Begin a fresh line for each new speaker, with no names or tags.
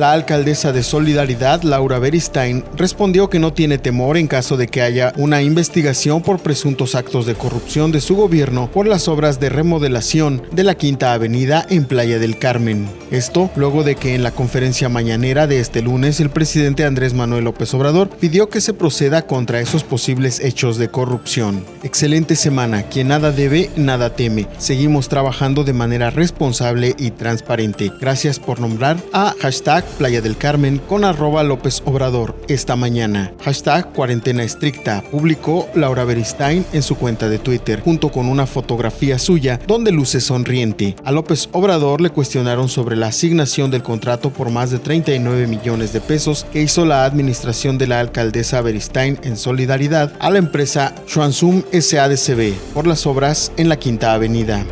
La alcaldesa de Solidaridad, Laura Beristain, respondió que no tiene temor en caso de que haya una investigación por presuntos actos de corrupción de su gobierno por las obras de remodelación de la Quinta Avenida en Playa del Carmen. Esto luego de que en la conferencia mañanera de este lunes el presidente Andrés Manuel López Obrador pidió que se proceda contra esos posibles hechos de corrupción. Excelente semana, quien nada debe, nada teme. Seguimos trabajando de manera responsable y transparente. Gracias por nombrar a hashtag Playa del Carmen con arroba López Obrador esta mañana. Hashtag cuarentena estricta. Publicó Laura Beristain en su cuenta de Twitter junto con una fotografía suya donde luce sonriente. A López Obrador le cuestionaron sobre la asignación del contrato por más de 39 millones de pesos que hizo la administración de la alcaldesa Beristain en solidaridad a la empresa Shuansum SADCB por las obras en la Quinta Avenida.